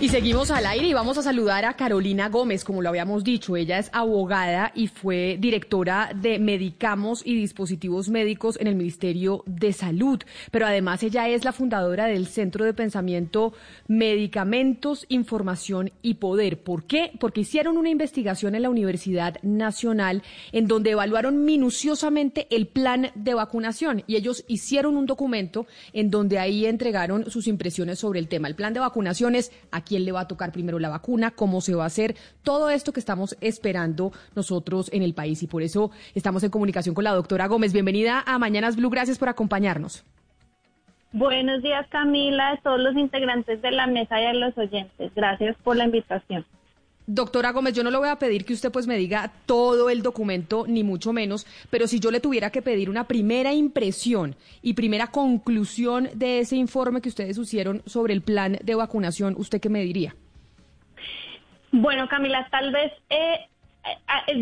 Y seguimos al aire y vamos a saludar a Carolina Gómez, como lo habíamos dicho. Ella es abogada y fue directora de Medicamos y Dispositivos Médicos en el Ministerio de Salud. Pero además ella es la fundadora del Centro de Pensamiento Medicamentos, Información y Poder. ¿Por qué? Porque hicieron una investigación en la Universidad Nacional en donde evaluaron minuciosamente el plan de vacunación y ellos hicieron un documento en donde ahí entregaron sus impresiones sobre el tema. El plan de vacunación es quién le va a tocar primero la vacuna, cómo se va a hacer, todo esto que estamos esperando nosotros en el país. Y por eso estamos en comunicación con la doctora Gómez. Bienvenida a Mañanas Blue, gracias por acompañarnos. Buenos días, Camila, a todos los integrantes de la mesa y a los oyentes. Gracias por la invitación. Doctora Gómez, yo no le voy a pedir que usted pues me diga todo el documento, ni mucho menos, pero si yo le tuviera que pedir una primera impresión y primera conclusión de ese informe que ustedes hicieron sobre el plan de vacunación, ¿usted qué me diría? Bueno, Camila, tal vez eh,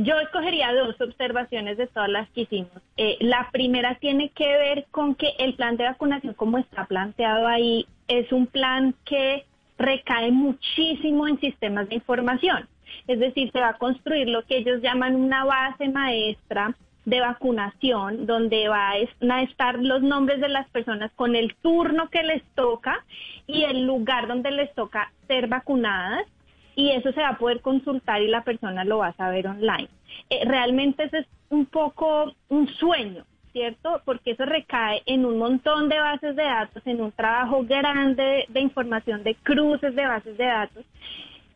yo escogería dos observaciones de todas las que hicimos. Eh, la primera tiene que ver con que el plan de vacunación, como está planteado ahí, es un plan que recae muchísimo en sistemas de información. Es decir, se va a construir lo que ellos llaman una base maestra de vacunación, donde van a estar los nombres de las personas con el turno que les toca y el lugar donde les toca ser vacunadas. Y eso se va a poder consultar y la persona lo va a saber online. Eh, realmente ese es un poco un sueño, ¿cierto? Porque eso recae en un montón de bases de datos, en un trabajo grande de, información, de cruces de bases de datos.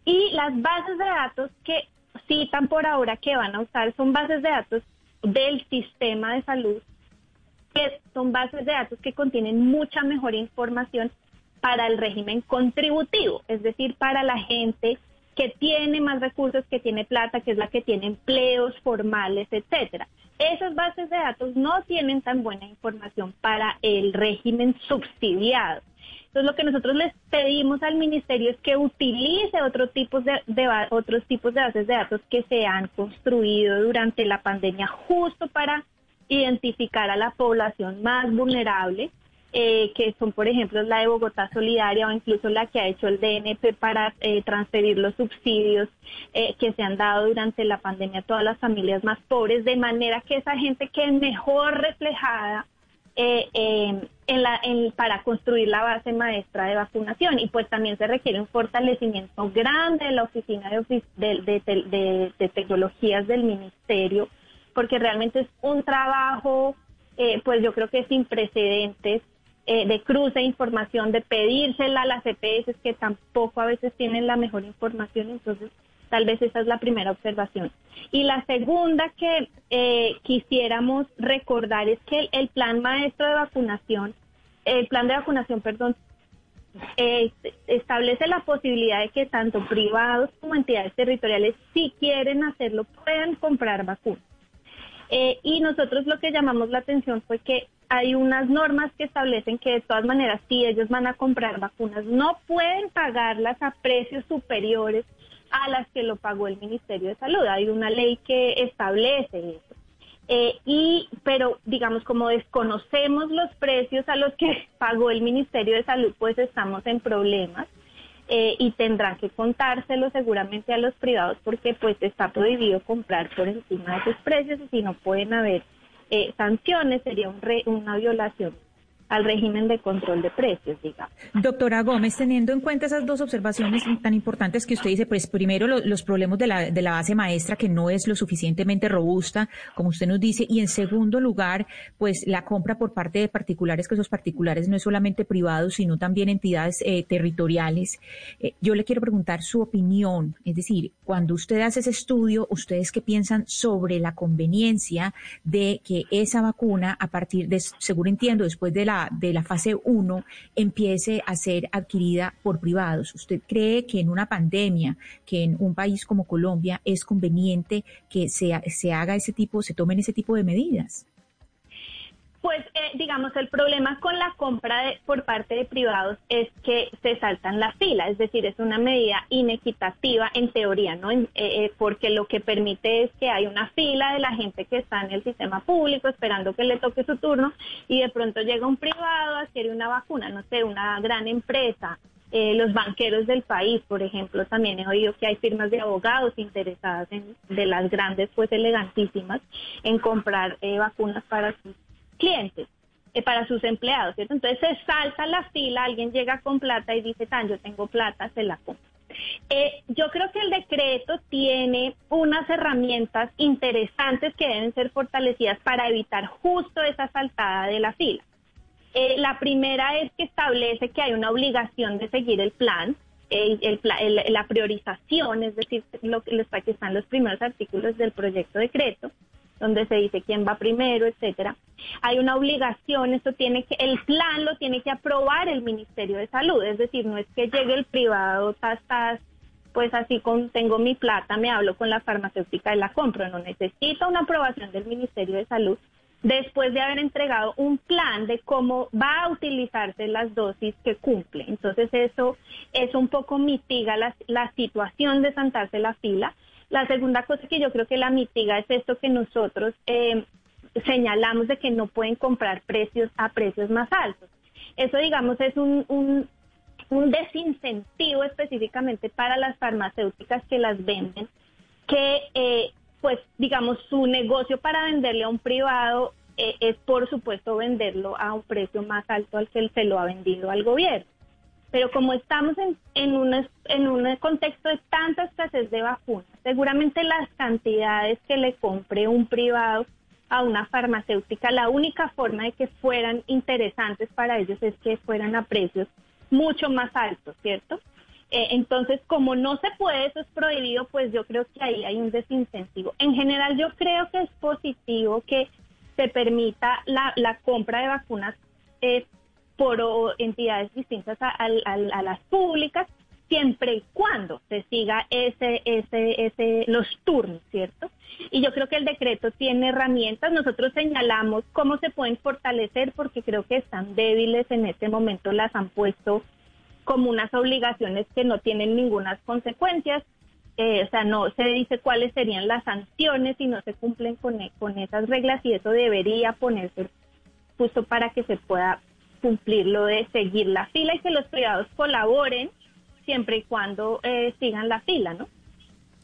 Y las bases de datos que citan por ahora que van a usar son bases de datos del sistema de salud, que son bases de datos que contienen mucha mejor información para el régimen contributivo, es decir, para la gente que tiene más recursos, que tiene plata, que es la que tiene empleos formales, etcétera. Esas bases de datos no tienen tan buena información para el régimen subsidiado. Entonces, lo que nosotros les pedimos al ministerio es que utilice otro tipos de, otros tipos de bases de datos que se han construido durante la pandemia justo para identificar a la población más vulnerable eh, que son, por ejemplo, la de Bogotá Solidaria o incluso la que ha hecho el DNP para eh, transferir los subsidios eh, que se han dado durante la pandemia a todas las familias más pobres, de manera que esa gente quede mejor reflejada en la, para construir la base maestra de vacunación. Y pues también se requiere un fortalecimiento grande de la Oficina de Tecnologías del Ministerio, porque realmente es un trabajo pues yo creo que sin precedentes eh, de cruce de información, de pedírsela a las EPS que tampoco a veces tienen la mejor información, entonces tal vez esa es la primera observación. Y la segunda que eh, quisiéramos recordar es que el, plan maestro de vacunación, el plan de vacunación, perdón, eh, establece la posibilidad de que tanto privados como entidades territoriales, si quieren hacerlo, puedan comprar vacunas. y nosotros lo que llamamos la atención fue que hay unas normas que establecen que de todas maneras, si ellos van a comprar vacunas, no pueden pagarlas a precios superiores a las que lo pagó el Ministerio de Salud. Hay una ley que establece eso. Eh, y, pero digamos, como desconocemos los precios a los que pagó el Ministerio de Salud, pues estamos en problemas. Eh, y tendrán que contárselo seguramente a los privados porque pues está prohibido comprar por encima de esos precios y si no pueden haber eh, sanciones, sería un una violación al régimen de control de precios, digamos. Doctora Gómez, teniendo en cuenta esas dos observaciones tan importantes que usted dice, pues primero los problemas de la, de la base maestra que no es lo suficientemente robusta, como usted nos dice, y en segundo lugar, pues la compra por parte de particulares, que esos particulares no es solamente privados, sino también entidades eh, territoriales. Eh, yo le quiero preguntar su opinión, es decir, cuando usted hace ese estudio, ¿ustedes qué piensan sobre la conveniencia de que esa vacuna, a partir de, seguro entiendo, después de la de la fase 1 empiece a ser adquirida por privados. ¿Usted cree que en una pandemia, que en un país como Colombia es conveniente que se, se haga ese tipo, se tomen ese tipo de medidas? Pues eh, digamos, el problema con la compra de, por parte de privados es que se saltan la fila, es decir, es una medida inequitativa en teoría, ¿no? Eh, eh, porque lo que permite es que hay una fila de la gente que está en el sistema público esperando que le toque su turno y de pronto llega un privado, adquiere una vacuna, no sé, una gran empresa, los banqueros del país, por ejemplo, también he oído que hay firmas de abogados interesadas en, de las grandes, pues elegantísimas, en comprar vacunas para sus clientes, eh, para sus empleados, ¿cierto? Entonces se salta la fila, alguien llega con plata y dice, tan, yo tengo plata, se la compro. Eh, yo creo que el decreto tiene unas herramientas interesantes que deben ser fortalecidas para evitar justo esa saltada de la fila. Eh, la primera es que establece que hay una obligación de seguir el plan, la priorización, es decir, lo que están los primeros artículos del proyecto de decreto donde se dice quién va primero, etcétera. Hay una obligación, esto tiene que, el plan lo tiene que aprobar el Ministerio de Salud, es decir, no es que llegue el privado, tas, pues así con tengo mi plata, me hablo con la farmacéutica y la compro, no necesita una aprobación del Ministerio de Salud después de haber entregado un plan de cómo va a utilizarse las dosis que cumple. Entonces eso, eso un poco mitiga la, la situación de saltarse la fila la segunda cosa que yo creo que la mitiga es esto que nosotros eh, señalamos de que no pueden comprar precios a precios más altos. Eso, digamos, es un, un, desincentivo específicamente para las farmacéuticas que las venden, que, eh, pues, digamos, su negocio para venderle a un privado eh, es, por supuesto, venderlo a un precio más alto al que se lo ha vendido al gobierno. Pero como estamos en, en, un, en un contexto de tanta escasez de vacunas, seguramente las cantidades que le compre un privado a una farmacéutica, la única forma de que fueran interesantes para ellos es que fueran a precios mucho más altos, ¿cierto? Eh, entonces, como no se puede, eso es prohibido, pues yo creo que ahí hay un desincentivo. En general, yo creo que es positivo que se permita la, la compra de vacunas eh, por entidades distintas a, las públicas, siempre y cuando se siga ese, ese, ese, los turnos, ¿cierto? Y yo creo que el decreto tiene herramientas. Nosotros señalamos cómo se pueden fortalecer porque creo que están débiles en este momento, las han puesto como unas obligaciones que no tienen ninguna consecuencias. Eh, o sea, no se dice cuáles serían las sanciones si no se cumplen con, con esas reglas y eso debería ponerse justo para que se pueda cumplir lo de seguir la fila y que los privados colaboren siempre y cuando eh, sigan la fila, ¿no?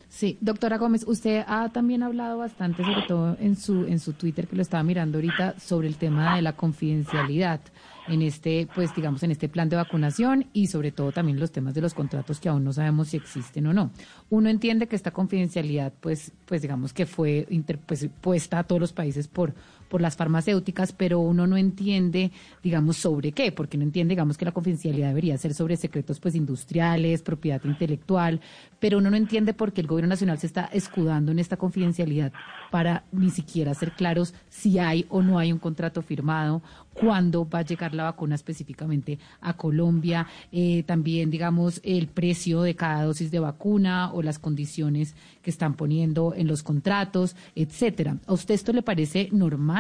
Sí, doctora Gómez, usted ha también hablado bastante, sobre todo en su en su Twitter que lo estaba mirando ahorita, sobre el tema de la confidencialidad en este, pues digamos, en este plan de vacunación y sobre todo también los temas de los contratos que aún no sabemos si existen o no. Uno entiende que esta confidencialidad, pues, pues digamos que fue pues, puesta a todos los países por por las farmacéuticas, pero uno no entiende, digamos, sobre qué, porque no entiende, digamos, que la confidencialidad debería ser sobre secretos pues industriales, propiedad intelectual, pero uno no entiende por qué el gobierno nacional se está escudando en esta confidencialidad para ni siquiera ser claros si hay o no hay un contrato firmado cuándo va a llegar la vacuna específicamente a Colombia, eh, también, digamos, el precio de cada dosis de vacuna o las condiciones que están poniendo en los contratos, etcétera. ¿A usted esto le parece normal?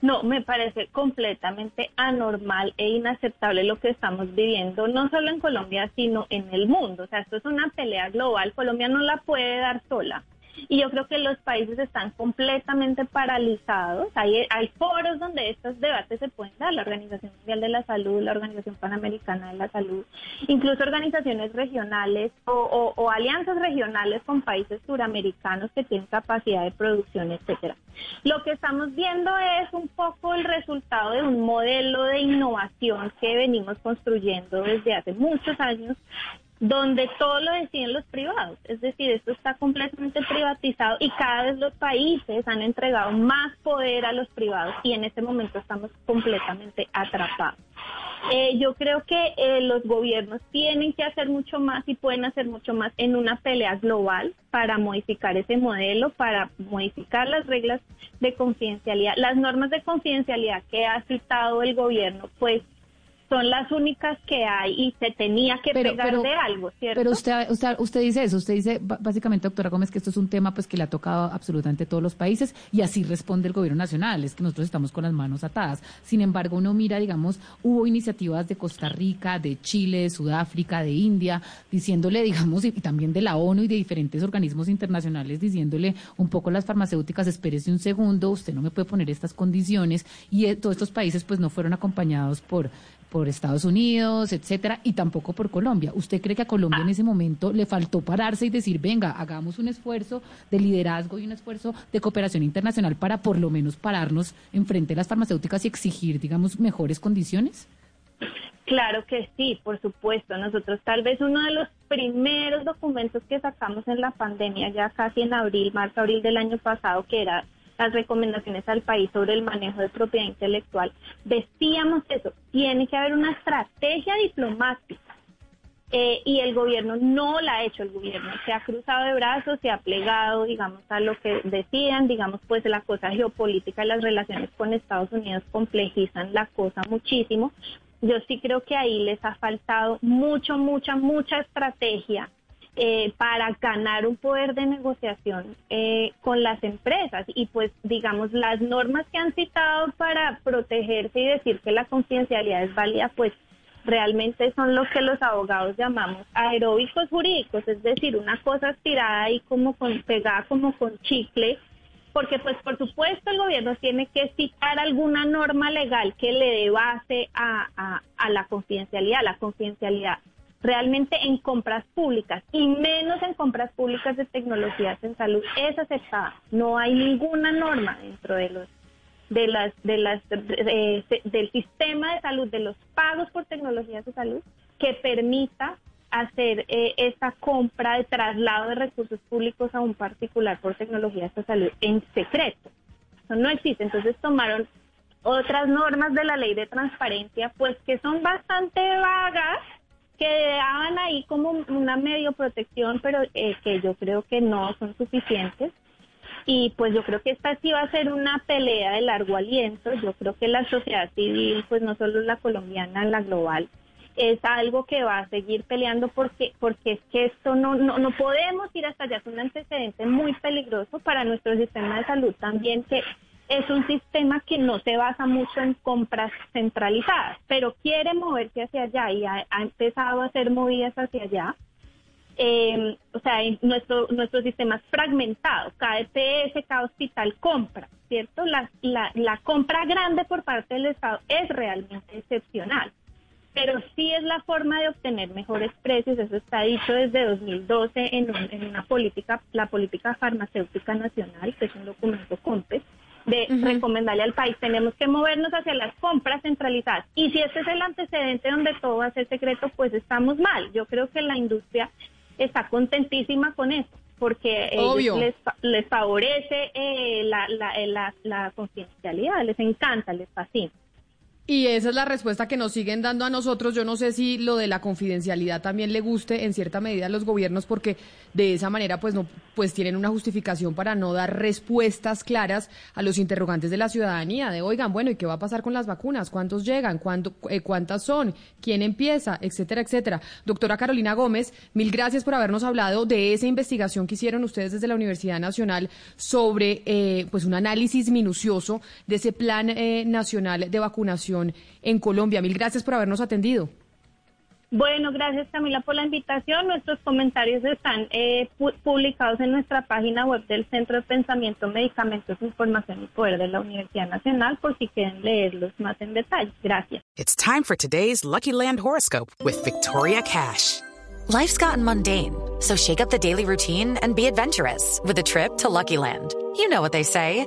No, me parece completamente anormal e inaceptable lo que estamos viviendo, no solo en Colombia, sino en el mundo. O sea, esto es una pelea global. Colombia no la puede dar sola. Y yo creo que los países están completamente paralizados. Hay, hay foros donde estos debates se pueden dar, la Organización Mundial de la Salud, la Organización Panamericana de la Salud, incluso organizaciones regionales o, o alianzas regionales con países suramericanos que tienen capacidad de producción, etcétera. Lo que estamos viendo es un poco el resultado de un modelo de innovación que venimos construyendo desde hace muchos años donde todo lo deciden los privados. Es decir, esto está completamente privatizado y cada vez los países han entregado más poder a los privados y en este momento estamos completamente atrapados. Eh, yo creo que eh, los gobiernos tienen que hacer mucho más y pueden hacer mucho más en una pelea global para modificar ese modelo, para modificar las reglas de confidencialidad. Las normas de confidencialidad que ha citado el gobierno, pues son las únicas que hay y se tenía que pegar de algo, ¿cierto? Pero usted, usted, usted dice eso, usted dice básicamente, doctora Gómez, que esto es un tema pues que le ha tocado absolutamente todos los países y así responde el gobierno nacional, es que nosotros estamos con las manos atadas. Sin embargo, uno mira, digamos, hubo iniciativas de Costa Rica, de Chile, de Sudáfrica, de India, diciéndole, digamos, y, también de la ONU y de diferentes organismos internacionales, diciéndole un poco a las farmacéuticas, espérese un segundo, usted no me puede poner estas condiciones y eh, todos estos países pues no fueron acompañados por por Estados Unidos, etcétera, y tampoco por Colombia. ¿Usted cree que a Colombia en ese momento le faltó pararse y decir, venga, hagamos un esfuerzo de liderazgo y un esfuerzo de cooperación internacional para por lo menos pararnos enfrente de las farmacéuticas y exigir, digamos, mejores condiciones? Claro que sí, por supuesto. Nosotros tal vez uno de los primeros documentos que sacamos en la pandemia, ya casi en abril, marzo, abril del año pasado, que era las recomendaciones al país sobre el manejo de propiedad intelectual, decíamos eso, tiene que haber una estrategia diplomática. Eh, y el gobierno no la ha hecho, el gobierno se ha cruzado de brazos, se ha plegado, digamos, a lo que decían, digamos, pues la cosa geopolítica y las relaciones con Estados Unidos complejizan la cosa muchísimo. Yo sí creo que ahí les ha faltado mucho, mucha, mucha estrategia eh, para ganar un poder de negociación eh, con las empresas. Y pues, digamos, las normas que han citado para protegerse y decir que la confidencialidad es válida, pues realmente son lo que los abogados llamamos aeróbicos jurídicos, es decir, una cosa estirada ahí como con, pegada como con chicle, porque pues por supuesto el gobierno tiene que citar alguna norma legal que le dé base a, a la confidencialidad. La confidencialidad realmente en compras públicas y menos en compras públicas de tecnologías en salud es aceptada. No hay ninguna norma dentro de los de las de las del sistema de salud de los pagos por tecnologías de salud que permita hacer eh, esta compra de traslado de recursos públicos a un particular por tecnologías de salud en secreto. Eso no existe. Entonces tomaron otras normas de la ley de transparencia, pues que son bastante vagas que daban ahí como una medio protección, pero eh, que yo creo que no son suficientes. Y pues yo creo que esta sí va a ser una pelea de largo aliento. Yo creo que la sociedad civil, pues no solo la colombiana, la global, es algo que va a seguir peleando porque porque es que esto no, no, no podemos ir hasta allá. Es un antecedente muy peligroso para nuestro sistema de salud también que es un sistema que no se basa mucho en compras centralizadas, pero quiere moverse hacia allá y ha, empezado a hacer movidas hacia allá. Em, o sea, nuestro, nuestro sistema es fragmentado, cada EPS, cada hospital compra, ¿cierto? La, la, compra grande por parte del Estado es realmente excepcional, pero sí es la forma de obtener mejores precios, eso está dicho desde 2012 en, en una política, la política farmacéutica nacional, que es un documento COMPES, de recomendarle al país, tenemos que movernos hacia las compras centralizadas. Y si este es el antecedente donde todo va a ser secreto, pues estamos mal. Yo creo que la industria está contentísima con eso, porque les, les favorece eh, la, la, la, la confidencialidad, les encanta, les fascina. Y esa es la respuesta que nos siguen dando a nosotros. Yo no sé si lo de la confidencialidad también le guste en cierta medida a los gobiernos porque de esa manera pues no pues tienen una justificación para no dar respuestas claras a los interrogantes de la ciudadanía de oigan, bueno, ¿y qué va a pasar con las vacunas? ¿Cuántos llegan? ¿Cuánto, eh, ¿Cuántas son? ¿Quién empieza? Etcétera, etcétera. Doctora Carolina Gómez, mil gracias por habernos hablado de esa investigación que hicieron ustedes desde la Universidad Nacional sobre eh, pues un análisis minucioso de ese plan eh, nacional de vacunación en Colombia. Mil gracias por habernos atendido. Bueno, gracias Camila por la invitación. Nuestros comentarios están eh, publicados en nuestra página web del Centro de Pensamiento, Medicamentos, Información y Poder de la Universidad Nacional por si quieren leerlos más en detalle. Gracias. It's time for today's Lucky Land horoscope with Victoria Cash. Life's gotten mundane, so shake up the daily routine and be adventurous with a trip to Lucky Land. You know what they say.